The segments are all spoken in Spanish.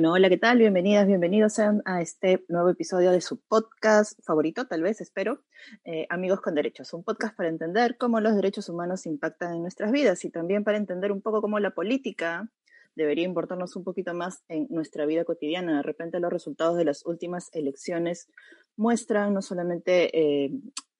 Bueno, hola, ¿qué tal? Bienvenidas, bienvenidos a este nuevo episodio de su podcast favorito, tal vez, espero, eh, Amigos con Derechos, un podcast para entender cómo los derechos humanos impactan en nuestras vidas y también para entender un poco cómo la política debería importarnos un poquito más en nuestra vida cotidiana. De repente los resultados de las últimas elecciones muestran no solamente eh,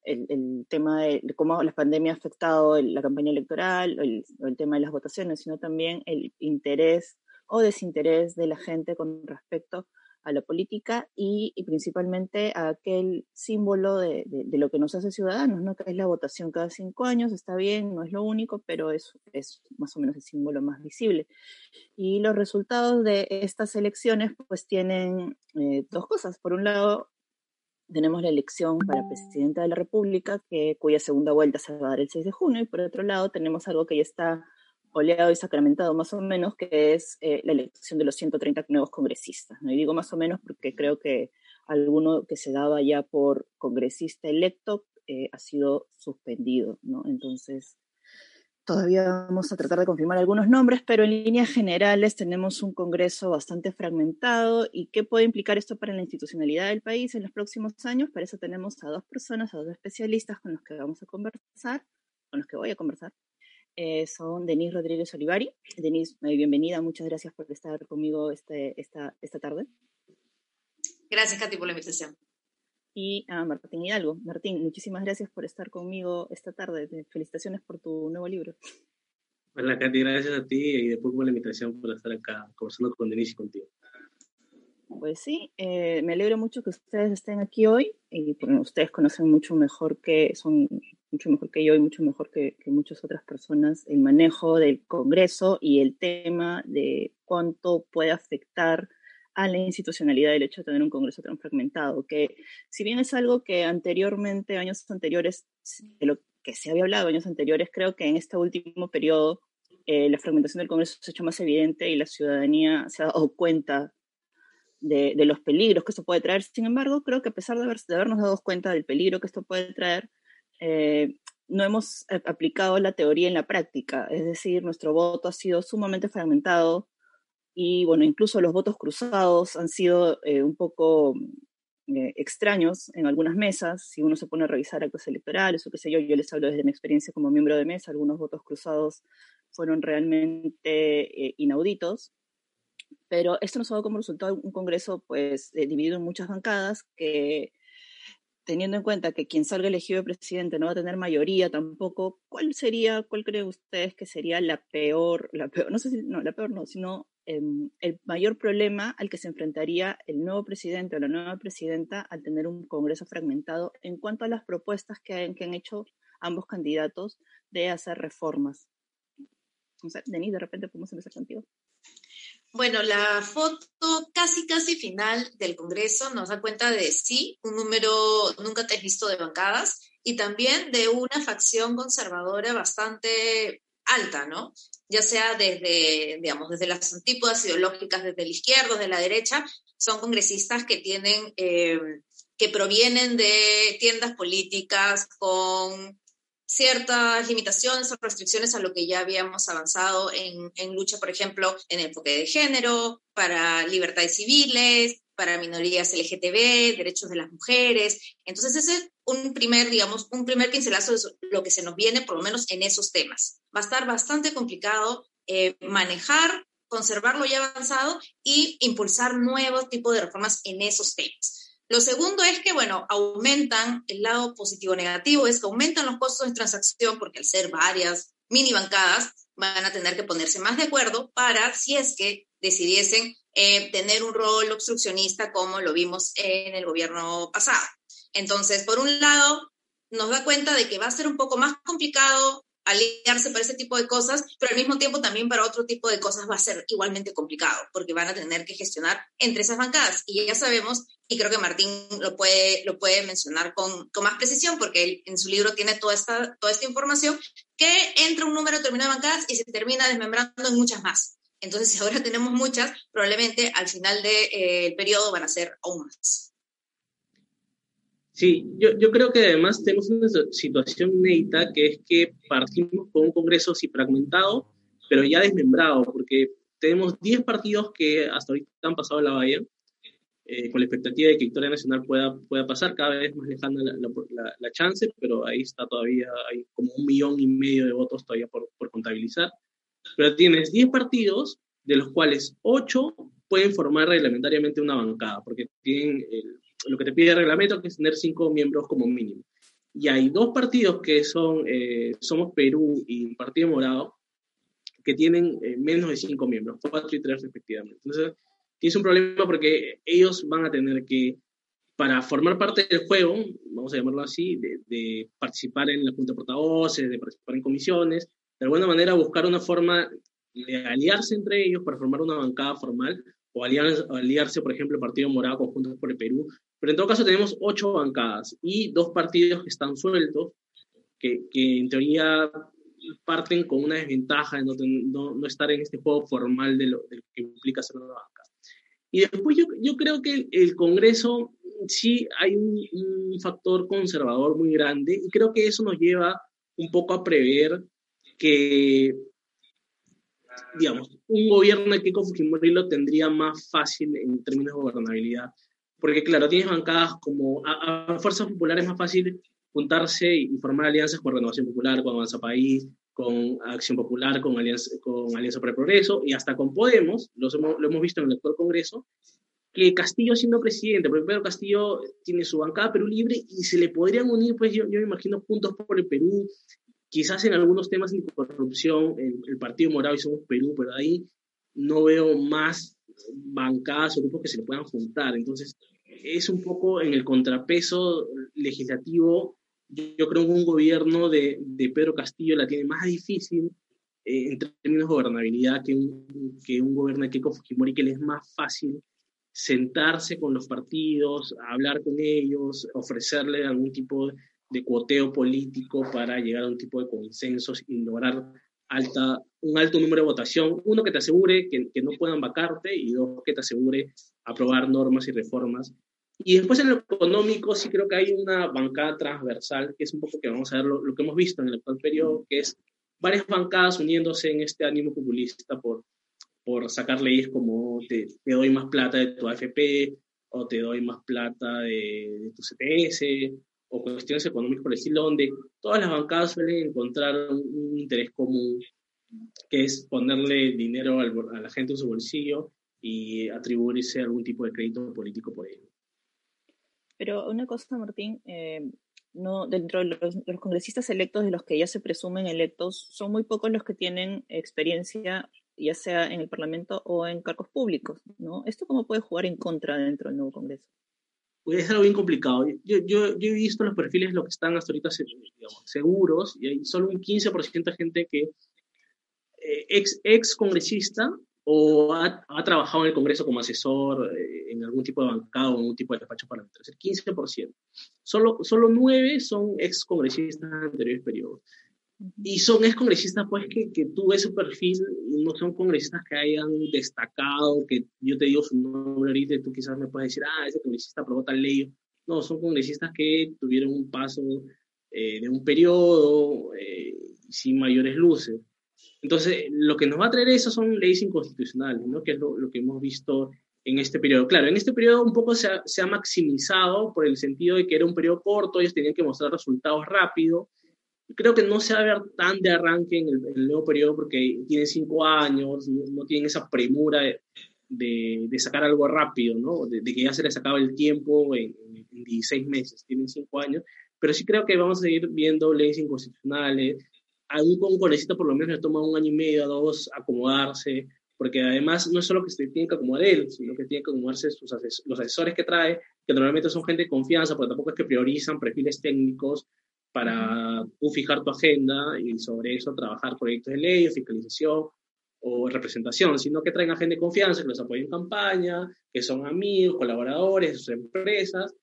el, tema de cómo la pandemia ha afectado la campaña electoral, el, el tema de las votaciones, sino también el interés o desinterés de la gente con respecto a la política y, principalmente a aquel símbolo de, lo que nos hace ciudadanos, ¿no? que es la votación cada cinco años, está bien, no es lo único, pero es, es más o menos el símbolo más visible. Y los resultados de estas elecciones pues tienen eh, dos cosas. Por un lado, tenemos la elección para presidenta de la República, que, cuya segunda vuelta se va a dar el 6 de junio, y por otro lado tenemos algo que ya está oleado y sacramentado más o menos, que es eh, la elección de los 130 nuevos congresistas. ¿no? Y digo más o menos porque creo que alguno que se daba ya por congresista electo eh, ha sido suspendido, ¿no? Entonces, todavía vamos a tratar de confirmar algunos nombres, pero en líneas generales tenemos un Congreso bastante fragmentado. ¿Y qué puede implicar esto para la institucionalidad del país en los próximos años? Para eso tenemos a dos personas, a dos especialistas con los que vamos a conversar, con los que voy a conversar. Eh, son Denise Rodríguez Olivari. Denise, eh, bienvenida, muchas gracias por estar conmigo este, esta, esta tarde. Gracias, Katy, por la invitación. Y a Martín Hidalgo. Martín, muchísimas gracias por estar conmigo esta tarde. Felicitaciones por tu nuevo libro. Hola, Katy, gracias a ti y después por la invitación por estar acá conversando con Denise y contigo. Pues sí, eh, me alegro mucho que ustedes estén aquí hoy y ustedes conocen mucho mejor que son mucho mejor que yo y mucho mejor que, muchas otras personas el manejo del Congreso y el tema de cuánto puede afectar a la institucionalidad del hecho de tener un Congreso tan fragmentado, que si bien es algo que anteriormente, años anteriores, de lo que se había hablado años anteriores, creo que en este último periodo eh, la fragmentación del Congreso se ha hecho más evidente y la ciudadanía se ha dado cuenta de, los peligros que esto puede traer. Sin embargo, creo que a pesar de, de habernos dado cuenta del peligro que esto puede traer, eh, no hemos aplicado la teoría en la práctica, es decir, nuestro voto ha sido sumamente fragmentado y, bueno, incluso los votos cruzados han sido eh, un poco eh, extraños en algunas mesas. Si uno se pone a revisar actos electorales o qué sé yo, yo les hablo desde mi experiencia como miembro de mesa, algunos votos cruzados fueron realmente eh, inauditos. Pero esto nos ha dado como resultado un Congreso pues dividido en muchas bancadas que teniendo en cuenta que quien salga elegido presidente no va a tener mayoría tampoco, ¿cuál sería, cuál creen ustedes que sería la peor, la peor, no sé si, no, la peor no, sino em, el mayor problema al que se enfrentaría el nuevo presidente o la nueva presidenta al tener un Congreso fragmentado en cuanto a las propuestas que, han, que han hecho ambos candidatos de hacer reformas? No sé, Denis, de repente podemos empezar contigo. Bueno, la foto casi, casi final del Congreso nos da cuenta de, sí, un número nunca te visto de bancadas y también de una facción conservadora bastante alta, ¿no? Ya sea desde, digamos, desde las antípodas ideológicas, desde la izquierda, desde la derecha, son congresistas que tienen, eh, que provienen de tiendas políticas con ciertas limitaciones o restricciones a lo que ya habíamos avanzado en, lucha, por ejemplo, en enfoque de género, para libertades civiles, para minorías LGTB, derechos de las mujeres. Entonces, ese es un primer, digamos, un primer pincelazo de lo que se nos viene, por lo menos en esos temas. Va a estar bastante complicado eh, manejar, conservar lo ya avanzado y impulsar nuevos tipos de reformas en esos temas. Lo segundo es que, bueno, aumentan, el lado positivo negativo es que aumentan los costos de transacción porque al ser varias mini bancadas van a tener que ponerse más de acuerdo para, si es que decidiesen eh, tener un rol obstruccionista como lo vimos en el gobierno pasado. Entonces, por un lado, nos da cuenta de que va a ser un poco más complicado aliarse para ese tipo de cosas, pero al mismo tiempo también para otro tipo de cosas va a ser igualmente complicado, porque van a tener que gestionar entre esas bancadas. Y ya sabemos, y creo que Martín lo puede, lo puede mencionar con, con más precisión, porque él en su libro tiene toda esta, toda esta información, que entra un número determinado de bancadas y se termina desmembrando en muchas más. Entonces, si ahora tenemos muchas, probablemente al final del de, eh, periodo van a ser aún más. Sí, yo, yo, creo que además tenemos una situación inédita que es que partimos con un Congreso sí fragmentado, pero ya desmembrado, porque tenemos 10 partidos que hasta ahorita han pasado la valla, eh, con la expectativa de que Victoria Nacional pueda, pueda pasar, cada vez más lejana la, la, la, chance, pero ahí está todavía, hay como un millón y medio de votos todavía por, por contabilizar. Pero tienes 10 partidos, de los cuales 8 pueden formar reglamentariamente una bancada, porque tienen el lo que te pide el reglamento, que es tener cinco miembros como mínimo. Y hay dos partidos que son eh, Somos Perú y Partido Morado, que tienen eh, menos de cinco miembros, cuatro y tres respectivamente. Entonces, tienes un problema porque ellos van a tener que, para formar parte del juego, vamos a llamarlo así, de, de participar en la Junta de Portavoces, de participar en comisiones, de alguna manera buscar una forma de aliarse entre ellos para formar una bancada formal o aliarse, por ejemplo, el Partido Morado con Juntos por el Perú, pero en todo caso tenemos ocho bancadas y dos partidos que están sueltos, que, que en teoría parten con una desventaja de no, no, estar en este juego formal de lo, de lo, que implica ser una banca. Y después yo, yo creo que el, Congreso sí hay un, un, factor conservador muy grande y creo que eso nos lleva un poco a prever que, digamos, un gobierno de Keiko Fujimori lo tendría más fácil en términos de gobernabilidad. Porque claro, tienes bancadas como a, a, fuerzas populares más fácil juntarse y formar alianzas con Renovación Popular, con Avanza País, con Acción Popular, con Alianza, con Alianza para el Progreso y hasta con Podemos, lo hemos, lo hemos visto en el actual Congreso, que Castillo siendo presidente, porque Pedro Castillo tiene su bancada Perú Libre y se le podrían unir, pues yo, yo me imagino, puntos por el Perú, quizás en algunos temas de corrupción, el, el Partido Morado y Somos Perú, pero ahí no veo más bancadas o grupos que se le puedan juntar. Entonces, es un poco en el contrapeso legislativo. Yo, creo que un gobierno de, de, Pedro Castillo la tiene más difícil eh, en términos de gobernabilidad que un, que un gobierno de Keiko Fujimori, que le es más fácil sentarse con los partidos, hablar con ellos, ofrecerle algún tipo de cuoteo político para llegar a un tipo de consensos y lograr alta, un alto número de votación, uno que te asegure que, que, no puedan vacarte y dos que te asegure aprobar normas y reformas. Y después en lo económico sí creo que hay una bancada transversal, que es un poco que vamos a ver lo, lo que hemos visto en el actual periodo, que es varias bancadas uniéndose en este ánimo populista por, por sacar leyes como te, te doy más plata de tu AFP, o te doy más plata de, tu CPS, o cuestiones económicas por el estilo, donde todas las bancadas suelen encontrar un, interés común, que es ponerle dinero a la gente en su bolsillo y atribuirse algún tipo de crédito político por ello. Pero una cosa, Martín, eh, no, dentro de los, congresistas electos, de los que ya se presumen electos, son muy pocos los que tienen experiencia, ya sea en el Parlamento o en cargos públicos, ¿no? ¿Esto cómo puede jugar en contra dentro del nuevo Congreso? Pues es algo bien complicado. Yo, yo, yo he visto los perfiles de los que están hasta ahorita digamos, seguros y hay solo un 15% de gente que eh, ex, ex congresista o ha, ha, trabajado en el Congreso como asesor eh, en algún tipo de bancada o en algún tipo de despacho parlamentario. Es el 15%. Solo, solo 9 son ex congresistas en anteriores periodos. Y son ex congresistas, pues, que, que tú ves su perfil, no son congresistas que hayan destacado, que yo te digo su nombre ahorita y tú quizás me puedes decir, ah, ese congresista aprobó tal ley. No, son congresistas que tuvieron un paso eh, de un periodo eh, sin mayores luces. Entonces, lo que nos va a traer eso son leyes inconstitucionales, ¿no? que es lo, que hemos visto en este periodo. Claro, en este periodo un poco se ha, se ha, maximizado por el sentido de que era un periodo corto, ellos tenían que mostrar resultados rápido. Creo que no se va a ver tan de arranque en el, nuevo periodo porque tienen cinco años, no, tienen esa premura de, de, sacar algo rápido, ¿no? De, que ya se les acaba el tiempo en, en 16 meses, tienen cinco años. Pero sí creo que vamos a seguir viendo leyes inconstitucionales, a un congresista por lo menos le toma un año y medio a dos acomodarse, porque además no es solo que se tiene que acomodar él, sino que tiene que acomodarse sus los asesores que trae, que normalmente son gente de confianza, pero tampoco es que priorizan perfiles técnicos para tú fijar tu agenda y sobre eso trabajar proyectos de ley, fiscalización o representación, sino que traen a gente de confianza, que los apoyen en campaña, que son amigos, colaboradores, sus empresas,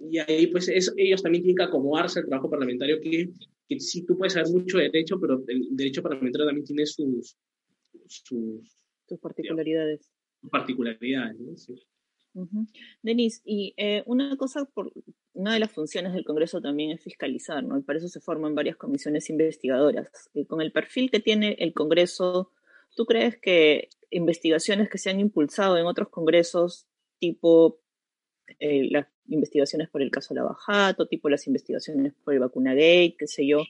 y ahí pues ellos también tienen que acomodarse al trabajo parlamentario que que sí tú puedes saber mucho de derecho, pero el derecho parlamentario también tiene sus, sus, particularidades. particularidades, ¿no? Sí. Denise, y eh, una cosa, por, una de las funciones del Congreso también es fiscalizar, ¿no? Y para eso se forman varias comisiones investigadoras. Y con el perfil que tiene el Congreso, ¿tú crees que investigaciones que se han impulsado en otros congresos, tipo eh, las investigaciones por el caso Lavajato, tipo las investigaciones por el vacunagate, qué sé yo.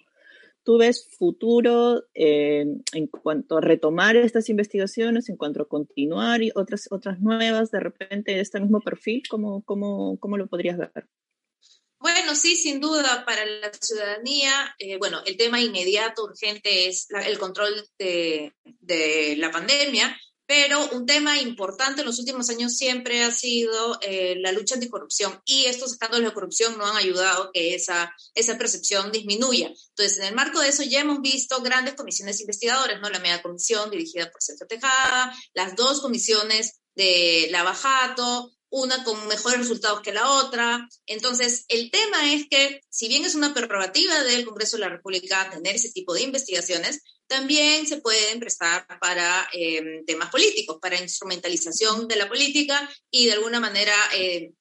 ¿Tú ves futuro eh, en cuanto a retomar estas investigaciones, en cuanto a continuar y otras, otras nuevas de repente de este mismo perfil? ¿Cómo, cómo, cómo lo podrías ver? Bueno, sí, sin duda, para la ciudadanía, eh, bueno, el tema inmediato, urgente es el control de, la pandemia, pero un tema importante en los últimos años siempre ha sido eh, la lucha anticorrupción y estos escándalos de corrupción no han ayudado que esa, esa percepción disminuya. Entonces, en el marco de eso ya hemos visto grandes comisiones investigadoras, ¿no? La media comisión dirigida por Sergio Tejada, las dos comisiones de Lavajato, una con mejores resultados que la otra. Entonces, el tema es que, si bien es una prerrogativa del Congreso de la República tener ese tipo de investigaciones, también se pueden prestar para em, temas políticos, para instrumentalización de la política y de alguna manera eh,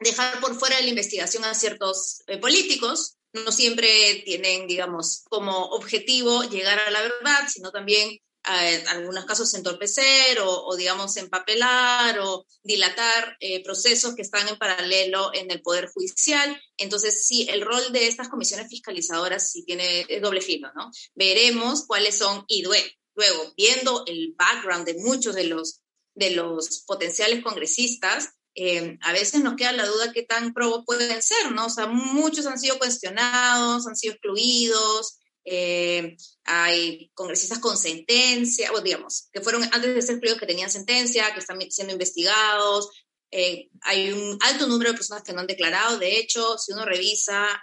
dejar por fuera la investigación a ciertos eh, políticos. No siempre tienen, digamos, como objetivo llegar a la verdad, sino también en algunos casos entorpecer o, digamos, empapelar o dilatar eh, procesos que están en paralelo en el Poder Judicial. Entonces, sí, el rol de estas comisiones fiscalizadoras sí tiene doble filo, ¿no? Veremos cuáles son, y luego, viendo el background de muchos de los, de los potenciales congresistas, eh, a veces nos queda la duda qué tan probos pueden ser, ¿no? O sea, muchos han sido cuestionados, han sido excluidos, eh, hay congresistas con sentencia, o digamos, que fueron antes de ser excluidos que tenían sentencia, que están siendo investigados. Eh, hay un alto número de personas que no han declarado. De hecho, si uno revisa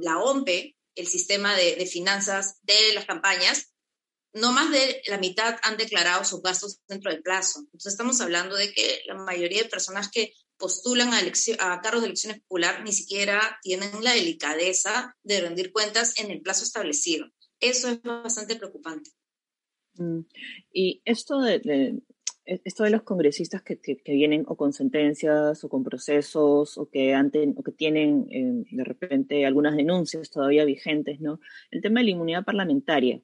la OMPE, el sistema de, de, finanzas de las campañas, no más de la mitad han declarado sus gastos dentro del plazo. Entonces estamos hablando de que la mayoría de personas que postulan a, a cargos de elecciones popular ni siquiera tienen la delicadeza de rendir cuentas en el plazo establecido. Eso es bastante preocupante. Mm. Y esto de, esto de los congresistas que, que, vienen o con sentencias o con procesos o que, antes, o que tienen eh, de repente algunas denuncias todavía vigentes, ¿no? El tema de la inmunidad parlamentaria.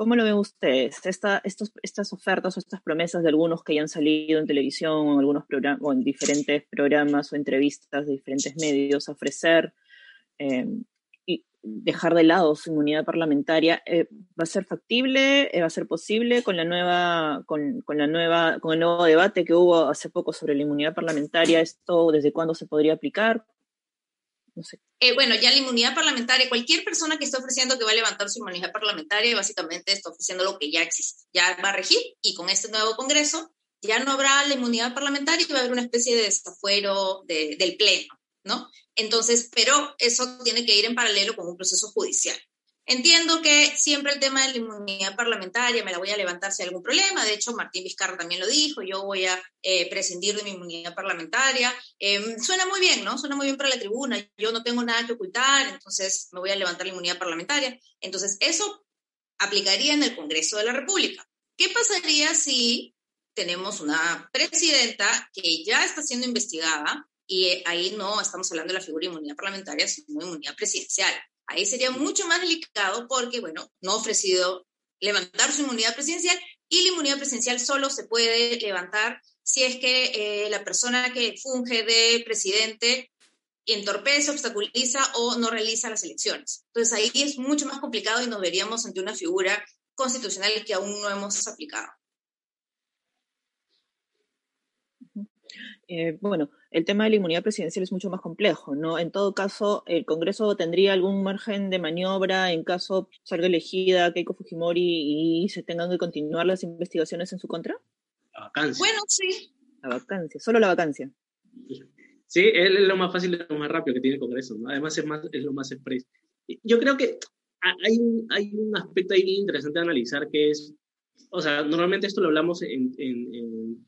¿Cómo lo ven ustedes? Esta, estos, estas ofertas o estas promesas de algunos que ya han salido en televisión o en, algunos o en diferentes programas o entrevistas de diferentes medios a ofrecer eh, y dejar de lado su inmunidad parlamentaria, eh, ¿va a ser factible? ¿Va a ser posible con la nueva, con, con, la nueva, con el nuevo debate que hubo hace poco sobre la inmunidad parlamentaria? ¿Esto desde cuándo se podría aplicar? Eh, bueno, ya la inmunidad parlamentaria, cualquier persona que esté ofreciendo que va a levantar su inmunidad parlamentaria, básicamente está ofreciendo lo que ya existe, ya va a regir y con este nuevo Congreso ya no habrá la inmunidad parlamentaria y va a haber una especie de desafuero del Pleno, ¿no? Entonces, pero eso tiene que ir en paralelo con un proceso judicial. Entiendo que siempre el tema de la inmunidad parlamentaria me la voy a levantar si hay algún problema. De hecho, Martín Vizcarra también lo dijo, yo voy a eh, prescindir de mi inmunidad parlamentaria. Em, suena muy bien, ¿no? Suena muy bien para la tribuna. Yo no tengo nada que ocultar, entonces me voy a levantar la inmunidad parlamentaria. Entonces, eso aplicaría en el Congreso de la República. ¿Qué pasaría si tenemos una presidenta que ya está siendo investigada y ahí no estamos hablando de la figura de inmunidad parlamentaria, sino de inmunidad presidencial? Ahí sería mucho más delicado porque, bueno, no ha ofrecido levantar su inmunidad presidencial y la inmunidad presidencial solo se puede levantar si es que eh, la persona que funge de presidente entorpece, obstaculiza o no realiza las elecciones. Entonces ahí es mucho más complicado y nos veríamos ante una figura constitucional que aún no hemos aplicado. Eh, bueno, el tema de la inmunidad presidencial es mucho más complejo, ¿no? En todo caso, ¿el Congreso tendría algún margen de maniobra en caso salga elegida Keiko Fujimori y se tengan que continuar las investigaciones en su contra? La vacancia. Bueno, sí. La vacancia, solo la vacancia. Sí, es lo más fácil y lo más rápido que tiene el Congreso, ¿no? Además es, más, es lo más expreso. Yo creo que hay un, hay un aspecto ahí interesante de analizar que es o sea, normalmente esto lo hablamos en,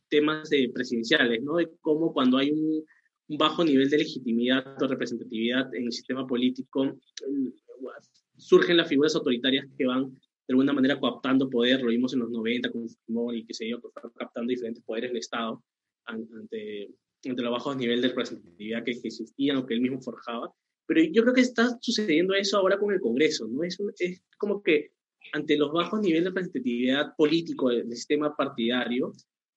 temas de presidenciales, ¿no? De cómo cuando hay un, bajo nivel de legitimidad o representatividad en el sistema político, surgen las figuras autoritarias que van de alguna manera coaptando poder, lo vimos en los 90 con Fujimori que fueron captando diferentes poderes del Estado ante, ante los bajos niveles de representatividad que, existían o que él mismo forjaba. Pero yo creo que está sucediendo eso ahora con el Congreso, ¿no? Es, es como que ante los bajos niveles de representatividad político del, sistema partidario,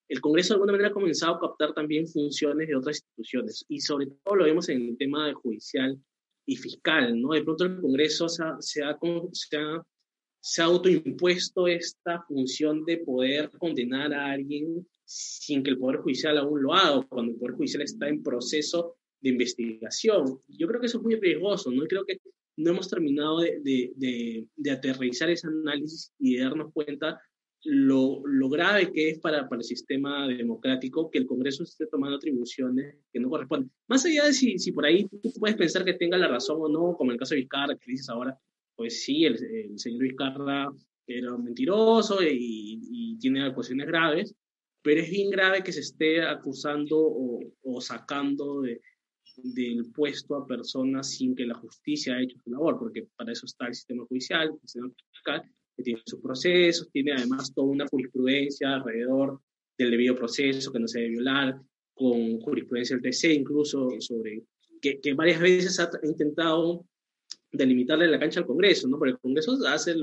el Congreso de alguna manera ha comenzado a captar también funciones de otras instituciones y sobre todo lo vemos en el tema de judicial y fiscal, ¿no? De pronto el Congreso se ha, se ha, se ha, autoimpuesto esta función de poder condenar a alguien sin que el Poder Judicial aún lo haga, cuando el Poder Judicial está en proceso de investigación. Yo creo que eso es muy riesgoso, ¿no? Y creo que no hemos terminado de, de, de, aterrizar ese análisis y de darnos cuenta lo, lo grave que es para, para, el sistema democrático que el Congreso esté tomando atribuciones que no corresponden. Más allá de si, si por ahí tú puedes pensar que tenga la razón o no, como en el caso de Vizcarra, que dices ahora, pues sí, el, el señor Vizcarra era un mentiroso y, y, tiene acusaciones graves, pero es bien grave que se esté acusando o, o sacando de, del puesto a personas sin que la justicia haya hecho su labor, porque para eso está el sistema judicial, el sistema fiscal, que tiene sus procesos, tiene además toda una jurisprudencia alrededor del debido proceso que no se debe violar, con jurisprudencia del TC incluso sobre que, que varias veces ha intentado delimitarle la cancha al Congreso, ¿no? Porque el Congreso hace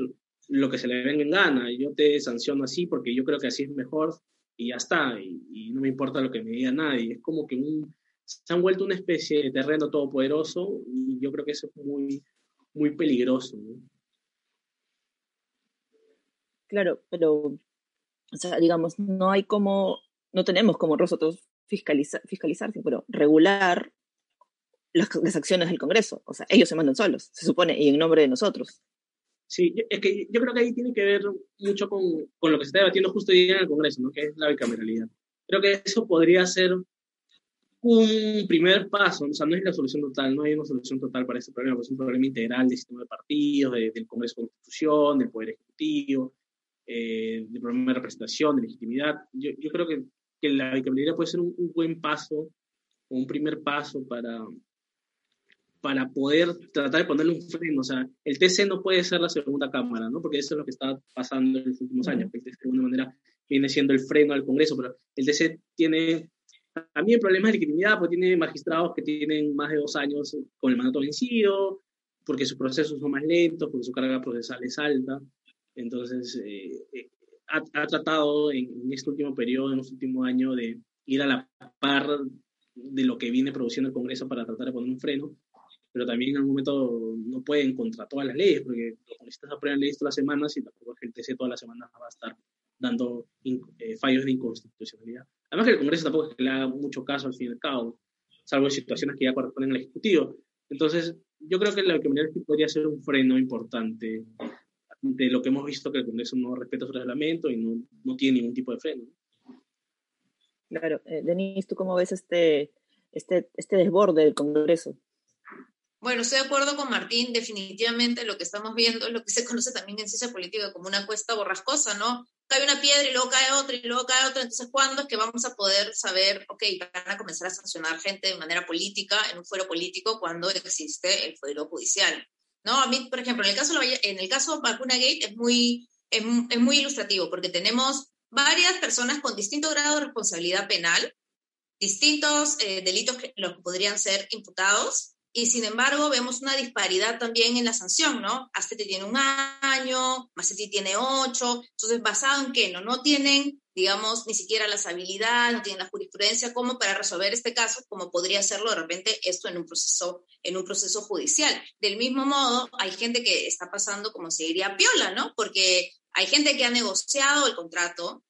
lo que se le venga en gana, yo te sanciono así porque yo creo que así es mejor y ya está, y, y no me importa lo que me diga nadie, es como que un se han vuelto una especie de terreno todopoderoso y yo creo que eso es muy, muy peligroso. Claro, pero, o sea, digamos, no hay como, no tenemos como nosotros fiscalizar, fiscalizar pero regular las, las, acciones del Congreso. O sea, ellos se mandan solos, se supone, y en nombre de nosotros. Sí, es que yo creo que ahí tiene que ver mucho con, con lo que se está debatiendo justo hoy día en el Congreso, ¿no? que es la bicameralidad. Creo que eso podría ser un primer paso, o sea, no es la solución total, no hay una solución total para este problema, es un problema integral del sistema de partidos, del Congreso de Constitución, del Poder Ejecutivo, eh, del problema de representación, de legitimidad. Yo, yo creo que, que la bicameralidad puede ser un, un, buen paso, un primer paso para, para poder tratar de ponerle un freno. O sea, el TC no puede ser la segunda cámara, ¿no? Porque eso es lo que está pasando en los últimos años, que el TC de alguna manera viene siendo el freno al Congreso, pero el TC tiene también problemas de legitimidad, porque tiene magistrados que tienen más de dos años con el mandato vencido, porque sus procesos son más lentos, porque su carga procesal es alta. Entonces, eh, eh, ha, ha, tratado en, en, este último periodo, en este último año, de ir a la par de lo que viene produciendo el Congreso para tratar de poner un freno, pero también en algún momento no pueden contra todas las leyes, porque los congresistas aprueban leyes todas las semanas y tampoco el TC todas las semanas va a estar dando eh, fallos de inconstitucionalidad. Además que el Congreso tampoco es que le haga mucho caso al fin y al cabo, salvo en situaciones que ya corresponden al Ejecutivo. Entonces, yo creo que la Bicameralidad podría ser un freno importante de lo que hemos visto que el Congreso no respeta su reglamento y no, no tiene ningún tipo de freno. Claro. Eh, Denise, ¿tú cómo ves este, este, este desborde del Congreso? Bueno, estoy de acuerdo con Martín, definitivamente lo que estamos viendo es lo que se conoce también en ciencia política como una cuesta borrascosa, ¿no? Cae una piedra y luego cae otra y luego cae otra, entonces ¿cuándo es que vamos a poder saber, ok, van a comenzar a sancionar gente de manera política en un fuero político cuando existe el fuero judicial? ¿No? A mí, por ejemplo, en el caso, en el caso Vacuna Gate es muy, es, es muy ilustrativo porque tenemos varias personas con distinto grado de responsabilidad penal, distintos eh, delitos que los podrían ser imputados, y sin embargo vemos una disparidad también en la sanción, ¿no? Astete tiene un año, Macetti tiene ocho, entonces basado en qué, ¿no? No tienen, digamos, ni siquiera las habilidades, no tienen la jurisprudencia como para resolver este caso, como podría hacerlo de repente esto en un proceso, en un proceso judicial. Del mismo modo, hay gente que está pasando como se diría piola, ¿no? Porque hay gente que ha negociado el contrato,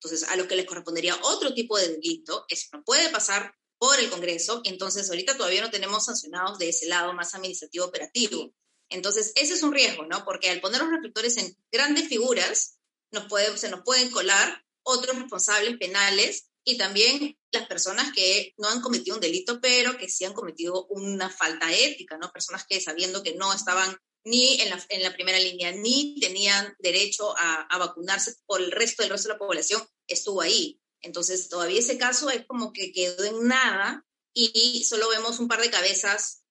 entonces a lo que les correspondería otro tipo de delito, eso no puede pasar por el Congreso, entonces ahorita todavía no tenemos sancionados de ese lado más administrativo operativo. Entonces, ese es un riesgo, ¿no? Porque al poner los reflectores en grandes figuras, nos se nos pueden colar otros responsables penales y también las personas que no han cometido un delito, pero que sí han cometido una falta ética, ¿no? Personas que sabiendo que no estaban ni en la, en la primera línea, ni tenían derecho a, a, vacunarse por el resto del resto de la población, estuvo ahí. Entonces, todavía ese caso es como que quedó en nada y solo vemos un par de cabezas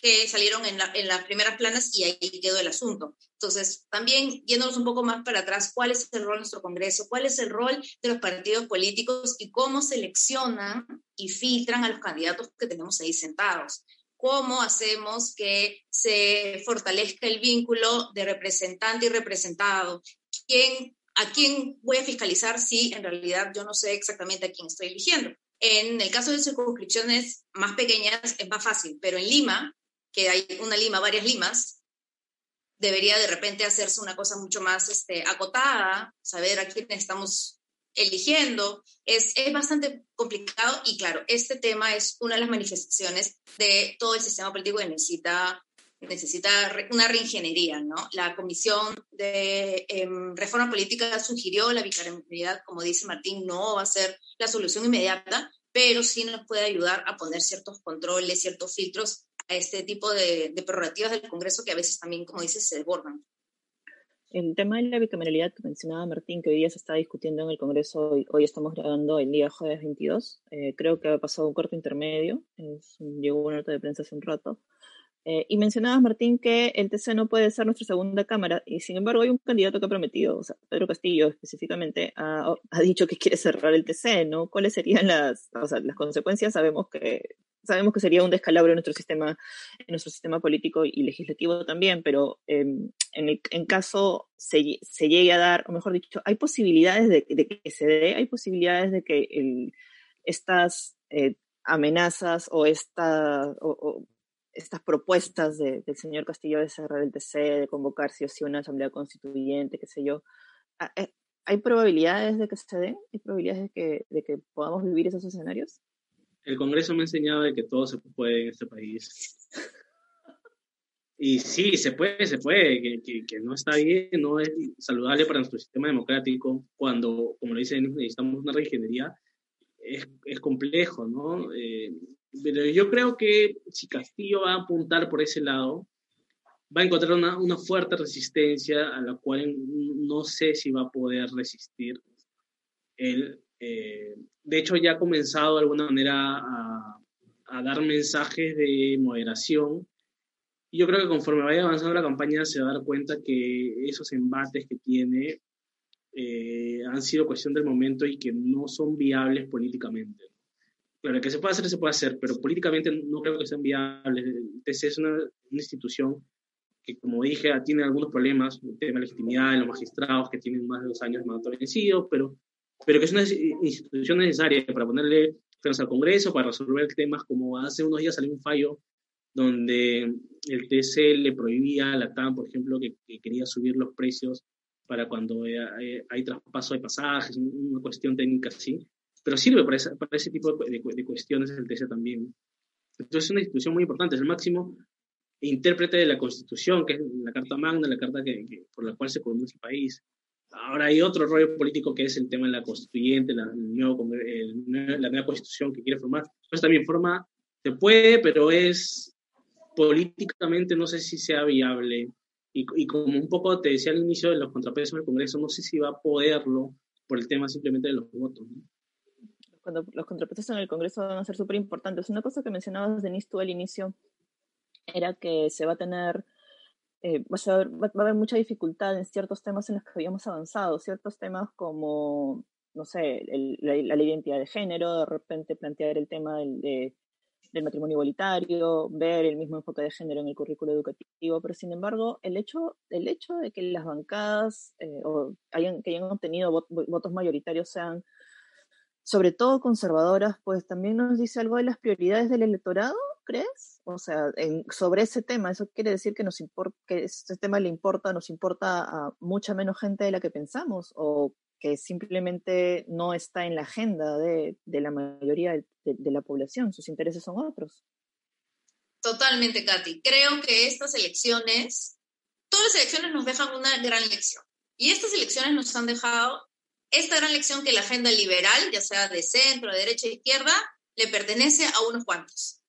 que salieron en, la, en, las primeras planas y ahí quedó el asunto. Entonces, también yéndonos un poco más para atrás, ¿cuál es el rol de nuestro Congreso? ¿Cuál es el rol de los partidos políticos y cómo seleccionan y filtran a los candidatos que tenemos ahí sentados? ¿Cómo hacemos que se fortalezca el vínculo de representante y representado? ¿Quién ¿a quién voy a fiscalizar si en realidad yo no sé exactamente a quién estoy eligiendo? En el caso de circunscripciones más pequeñas es más fácil, pero en Lima, que hay una Lima, varias Limas, debería de repente hacerse una cosa mucho más este, acotada, saber a quién estamos eligiendo. Es, es bastante complicado y claro, este tema es una de las manifestaciones de todo el sistema político que necesita necesita una reingeniería, ¿no? La Comisión de eh, Reforma Política sugirió la bicameralidad, como dice Martín, no va a ser la solución inmediata, pero sí nos puede ayudar a poner ciertos controles, ciertos filtros a este tipo de, de prerrogativas del Congreso que a veces también, como dices, se desbordan. El tema de la bicameralidad que mencionaba Martín, que hoy día se está discutiendo en el Congreso, hoy, hoy estamos grabando el día jueves 22, eh, creo que ha pasado un corto intermedio, es, llegó una nota de prensa hace un rato, eh, y mencionabas, Martín, que el TC no puede ser nuestra segunda cámara, y sin embargo hay un candidato que ha prometido, o sea, Pedro Castillo específicamente, ha, dicho que quiere cerrar el TC, ¿no? ¿Cuáles serían las, consecuencias? Sabemos que, sabemos que sería un descalabro en nuestro sistema, en nuestro sistema político y legislativo también, pero eh, en, el, en caso se, se, llegue a dar, o mejor dicho, hay posibilidades de, que se dé, hay posibilidades de que estas eh, amenazas o esta... estas propuestas de, del señor Castillo de cerrar el TC, de convocar sí o sí una asamblea constituyente, qué sé yo, eh, ¿hay probabilidades de que se den? ¿Hay probabilidades de que, de que podamos vivir esos escenarios? El Congreso me ha enseñado de que todo se puede en este país. Y sí, se puede, se puede, que, que, que, no está bien, no es saludable para nuestro sistema democrático cuando, como lo dicen, necesitamos una reingeniería, es, es complejo, ¿no? Eh, pero yo creo que si Castillo va a apuntar por ese lado, va a encontrar una, una, fuerte resistencia a la cual no sé si va a poder resistir. Él, eh, de hecho, ya ha comenzado de alguna manera a, a, dar mensajes de moderación. Y yo creo que conforme vaya avanzando la campaña se va a dar cuenta que esos embates que tiene eh, han sido cuestión del momento y que no son viables políticamente. Claro, que se puede hacer, se puede hacer, pero políticamente no creo que sean viables. El TC es una, una institución que como dije, tiene algunos problemas, el tema de legitimidad en los magistrados que tienen más de dos años de mandato vencido, pero, pero que es una institución necesaria para ponerle frente al Congreso, para resolver temas como hace unos días salió un fallo donde el TC le prohibía a la TAM, por ejemplo, que, quería subir los precios para cuando hay, hay, traspaso de pasajes, una cuestión técnica así, pero sirve para, para ese tipo de, de, cuestiones el TC también. Entonces es una institución muy importante, es el máximo intérprete de la Constitución, que es la Carta Magna, la carta que, por la cual se conoce el país. Ahora hay otro rollo político que es el tema de la constituyente, la, nuevo, la nueva constitución que quiere formar. Pues también forma, se puede, pero es políticamente no sé si sea viable. Y, y, como un poco te decía al inicio de los contrapesos del Congreso, no sé si va a poderlo por el tema simplemente de los votos. Cuando los contrapesos en el Congreso van a ser súper importantes. Una cosa que mencionabas, Denise, tú al inicio, era que se va a tener, eh, va, a haber, va, a haber, mucha dificultad en ciertos temas en los que habíamos avanzado, ciertos temas como, no sé, la, la, identidad de género, de repente plantear el tema del, del matrimonio igualitario, ver el mismo enfoque de género en el currículo educativo, pero sin embargo, el hecho, el hecho de que las bancadas eh, o hayan, que hayan obtenido votos mayoritarios sean sobre todo conservadoras, pues también nos dice algo de las prioridades del electorado, ¿crees? O sea, en, sobre ese tema, eso quiere decir que nos importa, que este tema le importa, nos importa a mucha menos gente de la que pensamos, o que simplemente no está en la agenda de, la mayoría de, de, la población, sus intereses son otros. Totalmente, Katy. Creo que estas elecciones, todas las elecciones nos dejan una gran lección. Y estas elecciones nos han dejado esta gran lección que la agenda liberal, ya sea de centro, de derecha e izquierda, le pertenece a unos cuantos.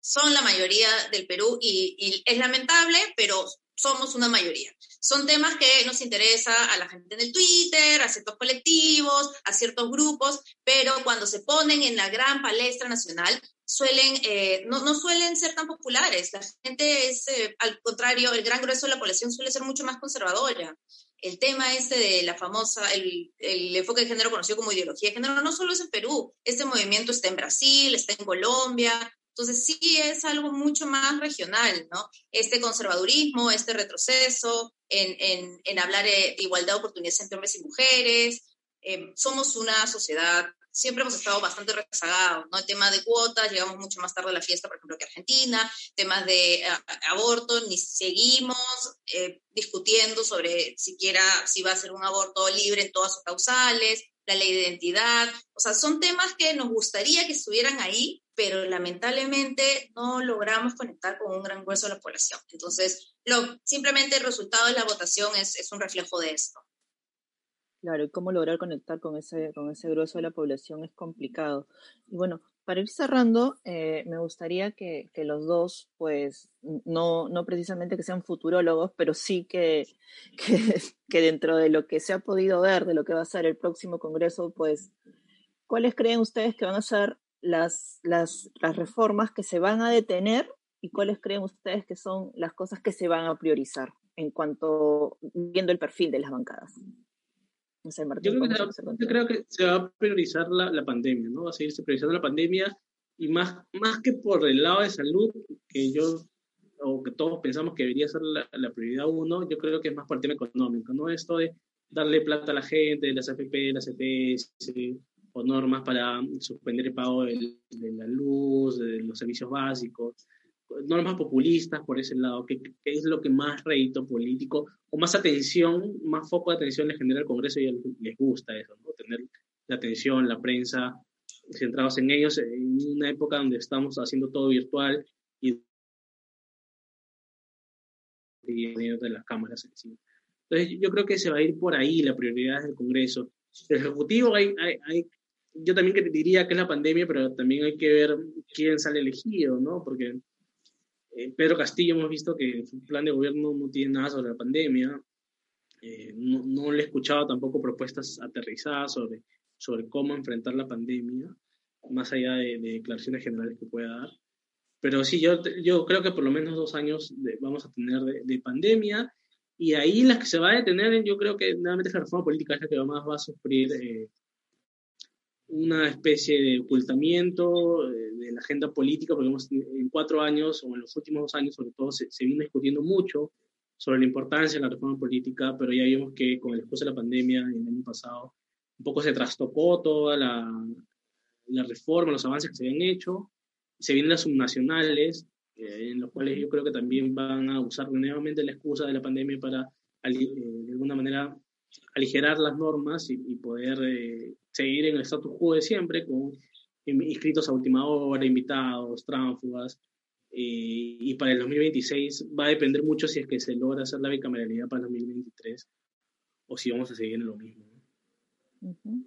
Son la mayoría del Perú y, es lamentable, pero somos una mayoría. Son temas que nos interesa a la gente en el Twitter, a ciertos colectivos, a ciertos grupos, pero cuando se ponen en la gran palestra nacional, suelen, eh, no, no, suelen ser tan populares. La gente es, eh, al contrario, el gran grueso de la población suele ser mucho más conservadora el tema este de la famosa, el, el, enfoque de género conocido como ideología de género, no solo es en Perú, este movimiento está en Brasil, está en Colombia, entonces sí es algo mucho más regional, ¿no? Este conservadurismo, este retroceso en, en, en hablar de igualdad de oportunidades entre hombres y mujeres, eh, somos una sociedad siempre hemos estado bastante rezagados, ¿no? El tema de cuotas, llegamos mucho más tarde a la fiesta, por ejemplo, que Argentina, temas de aborto, ni seguimos eh, discutiendo sobre siquiera si va a ser un aborto libre en todas sus causales, la ley de identidad, o sea, son temas que nos gustaría que estuvieran ahí, pero lamentablemente no logramos conectar con un gran grueso de la población. Entonces, lo, simplemente el resultado de la votación es, es un reflejo de esto. Claro, y cómo lograr conectar con ese, con ese grueso de la población es complicado. Y bueno, para ir cerrando, eh, me gustaría que, que, los dos, pues, no, no precisamente que sean futurólogos, pero sí que, que, que, dentro de lo que se ha podido ver, de lo que va a ser el próximo Congreso, pues, ¿cuáles creen ustedes que van a ser las, las, las reformas que se van a detener y cuáles creen ustedes que son las cosas que se van a priorizar en cuanto, viendo el perfil de las bancadas? yo, creo que, se va a priorizar la, la, pandemia, ¿no? Va a seguirse priorizando la pandemia y más, más que por el lado de salud, que yo o que todos pensamos que debería ser la, la, prioridad uno, yo creo que es más por el tema económico, ¿no? Esto de darle plata a la gente, las AFP, las EPS, o normas para suspender el pago de, la luz, de los servicios básicos normas populistas por ese lado, que, es lo que más rédito político o más atención, más foco de atención le genera al Congreso y les gusta eso, tener la atención, la prensa centrados en ellos en una época donde estamos haciendo todo virtual y de las cámaras encima. Entonces yo creo que se va a ir por ahí la prioridad del Congreso. El Ejecutivo hay, hay yo también diría que es la pandemia, pero también hay que ver quién sale elegido, ¿no? Porque eh, Pedro Castillo hemos visto que su plan de gobierno no tiene nada sobre la pandemia. Eh, no, no, le he escuchado tampoco propuestas aterrizadas sobre, sobre cómo enfrentar la pandemia, más allá de, declaraciones generales que pueda dar. Pero sí, yo, yo creo que por lo menos dos años vamos a tener de, pandemia y ahí las que se va a detener, yo creo que nuevamente la reforma política es la que más va a sufrir eh, una especie de ocultamiento de la agenda política, porque en cuatro años, o en los últimos dos años sobre todo, se, se vino discutiendo mucho sobre la importancia de la reforma política, pero ya vimos que con el curso de la pandemia el año pasado un poco se trastocó toda la, la reforma, los avances que se habían hecho, se vienen las subnacionales, eh, en los cuales yo creo que también van a usar nuevamente la excusa de la pandemia para, eh, de alguna manera, aligerar las normas y, poder eh, seguir en el status quo de siempre, con inscritos a última hora, invitados, tránsfugas. y para el 2026 va a depender mucho si es que se logra hacer la bicameralidad para el 2023 o si vamos a seguir en lo mismo.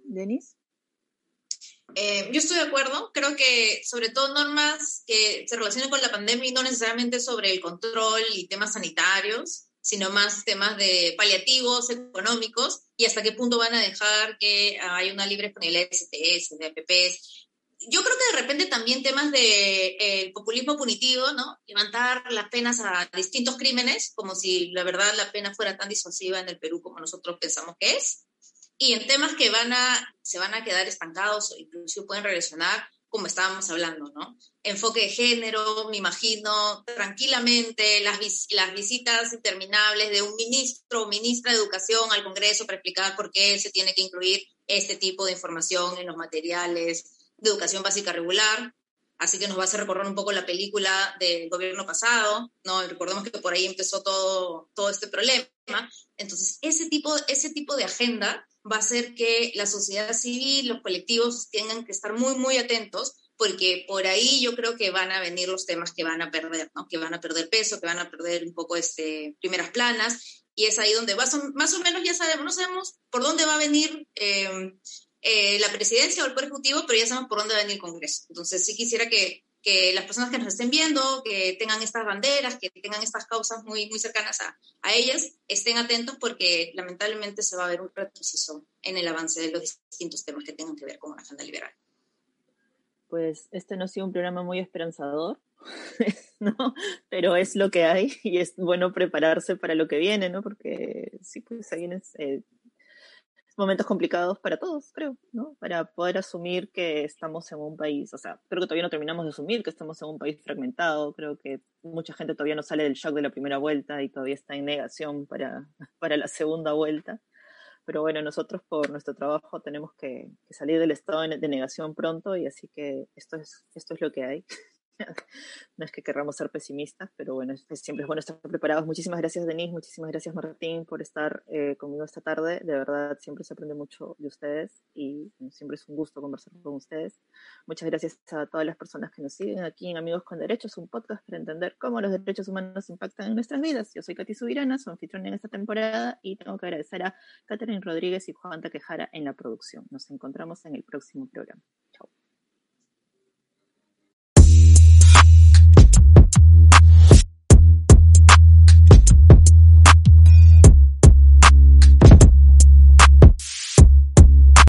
Denis. Eh, yo estoy de acuerdo, creo que sobre todo normas que se relacionen con la pandemia y no necesariamente sobre el control y temas sanitarios, sino más temas de paliativos, económicos, y hasta qué punto van a dejar que haya una libre disponibilidad de STS, de APPs. Yo creo que de repente también temas de eh, populismo punitivo, ¿no? Levantar las penas a distintos crímenes, como si la verdad la pena fuera tan disuasiva en el Perú como nosotros pensamos que es y en temas que van a, se van a quedar estancados o incluso pueden regresionar, como estábamos hablando, ¿no? Enfoque de género, me imagino tranquilamente las, las visitas interminables de un ministro o ministra de Educación al Congreso para explicar por qué se tiene que incluir este tipo de información en los materiales de educación básica regular. Así que nos va a hacer recorrer un poco la película del gobierno pasado, ¿no? recordemos que por ahí empezó todo, todo este problema. Entonces, ese tipo, ese tipo de agenda va a hacer que la sociedad civil, los colectivos tengan que estar muy, muy atentos, porque por ahí yo creo que van a venir los temas que van a perder, ¿no? que van a perder peso, que van a perder un poco este, primeras planas, y es ahí donde va, más o menos ya sabemos, no sabemos por dónde va a venir eh, eh, la presidencia o el Poder Ejecutivo, pero ya sabemos por dónde va a venir el Congreso. Entonces sí quisiera que que las personas que nos estén viendo, que tengan estas banderas, que tengan estas causas muy, muy cercanas a, a ellas, estén atentos porque lamentablemente se va a ver un retroceso en el avance de los distintos temas que tengan que ver con una agenda liberal. Pues este no ha sido un programa muy esperanzador, ¿no? Pero es lo que hay y es bueno prepararse para lo que viene, ¿no? Porque sí, pues vienen eh, momentos complicados para todos, creo, ¿no? Para poder asumir que estamos en un país, o sea, creo que todavía no terminamos de asumir que estamos en un país fragmentado, creo que mucha gente todavía no sale del shock de la primera vuelta y todavía está en negación para, para la segunda vuelta. Pero bueno, nosotros por nuestro trabajo tenemos que, que salir del estado de negación pronto y así que esto es, esto es lo que hay. no es que querramos ser pesimistas, pero bueno, siempre es bueno estar preparados. Muchísimas gracias, Denise, muchísimas gracias, Martín, por estar eh, conmigo esta tarde. De verdad, siempre se aprende mucho de ustedes y siempre es un gusto conversar con ustedes. Muchas gracias a todas las personas que nos siguen aquí en Amigos con Derechos, un podcast para entender cómo los derechos humanos impactan en nuestras vidas. Yo soy Katy Subirana, su anfitrión en esta temporada y tengo que agradecer a Catherine Rodríguez y Juan Taquejara en la producción. Nos encontramos en el próximo programa.